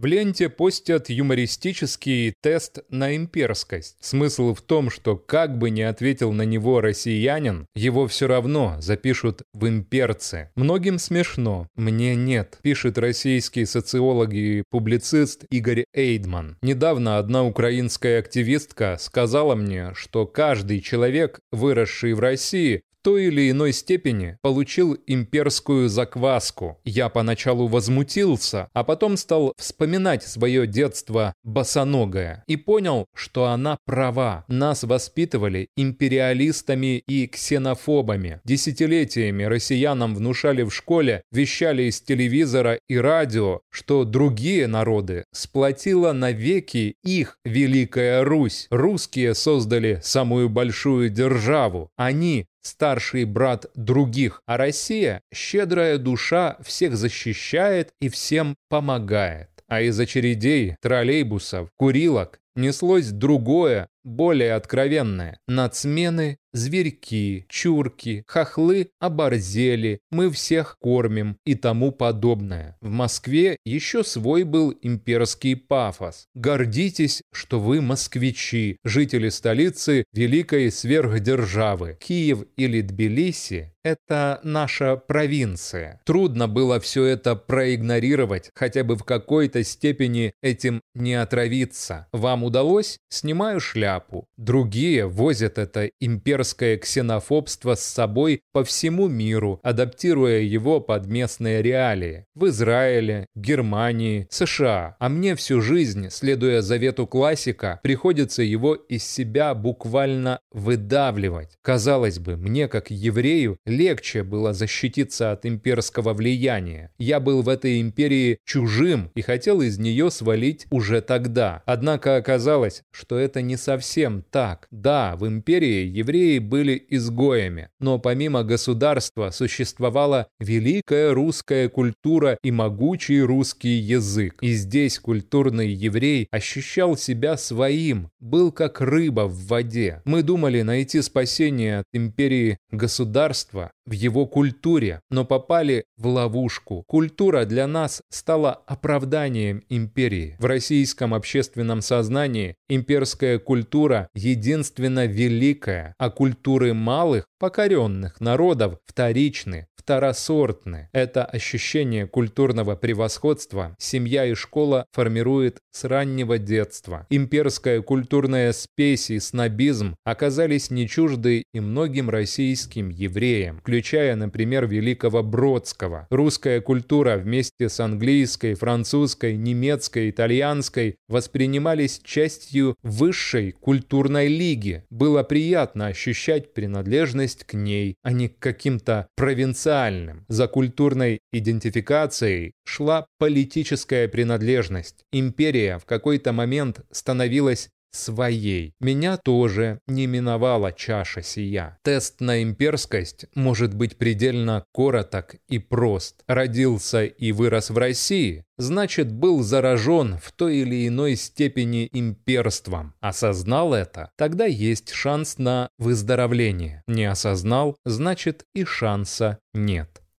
В ленте постят юмористический тест на имперскость. Смысл в том, что как бы ни ответил на него россиянин, его все равно запишут в имперцы. Многим смешно, мне нет, пишет российский социолог и публицист Игорь Эйдман. Недавно одна украинская активистка сказала мне, что каждый человек, выросший в России, той или иной степени получил имперскую закваску. Я поначалу возмутился, а потом стал вспоминать свое детство босоногое и понял, что она права. Нас воспитывали империалистами и ксенофобами. Десятилетиями россиянам внушали в школе, вещали из телевизора и радио, что другие народы сплотила навеки их Великая Русь. Русские создали самую большую державу. Они старший брат других, а Россия, щедрая душа, всех защищает и всем помогает. А из очередей, троллейбусов, курилок неслось другое, более откровенное. Нацмены зверьки, чурки, хохлы оборзели, мы всех кормим и тому подобное. В Москве еще свой был имперский пафос. Гордитесь, что вы москвичи, жители столицы великой сверхдержавы. Киев или Тбилиси – это наша провинция. Трудно было все это проигнорировать, хотя бы в какой-то степени этим не отравиться. Вам удалось? Снимаю шляпу. Другие возят это имперское ксенофобство с собой по всему миру, адаптируя его под местные реалии. В Израиле, Германии, США. А мне всю жизнь, следуя завету классика, приходится его из себя буквально выдавливать. Казалось бы, мне, как еврею, легче было защититься от имперского влияния. Я был в этой империи чужим и хотел из нее свалить уже тогда. Однако оказалось, что это не совсем так. Да, в империи евреи были изгоями, но помимо государства существовала великая русская культура и могучий русский язык. И здесь культурный еврей ощущал себя своим, был как рыба в воде. Мы думали найти спасение от империи государства в его культуре, но попали в ловушку. Культура для нас стала оправданием империи. В российском общественном сознании имперская культура единственно великая, а культуры малых, покоренных народов вторичны, второсортны. Это ощущение культурного превосходства семья и школа формирует с раннего детства. Имперская культурная спесь и снобизм оказались не чужды и многим российским евреям, включая, например, великого Бродского. Русская культура вместе с английской, французской, немецкой, итальянской воспринимались частью высшей культурной лиги. Было приятно ощущать принадлежность к ней, а не к каким-то провинциальным. За культурной идентификацией шла политическая принадлежность. Империя в какой-то момент становилась своей. Меня тоже не миновала чаша сия. Тест на имперскость может быть предельно короток и прост. Родился и вырос в России, значит был заражен в той или иной степени имперством. Осознал это, тогда есть шанс на выздоровление. Не осознал, значит и шанса нет.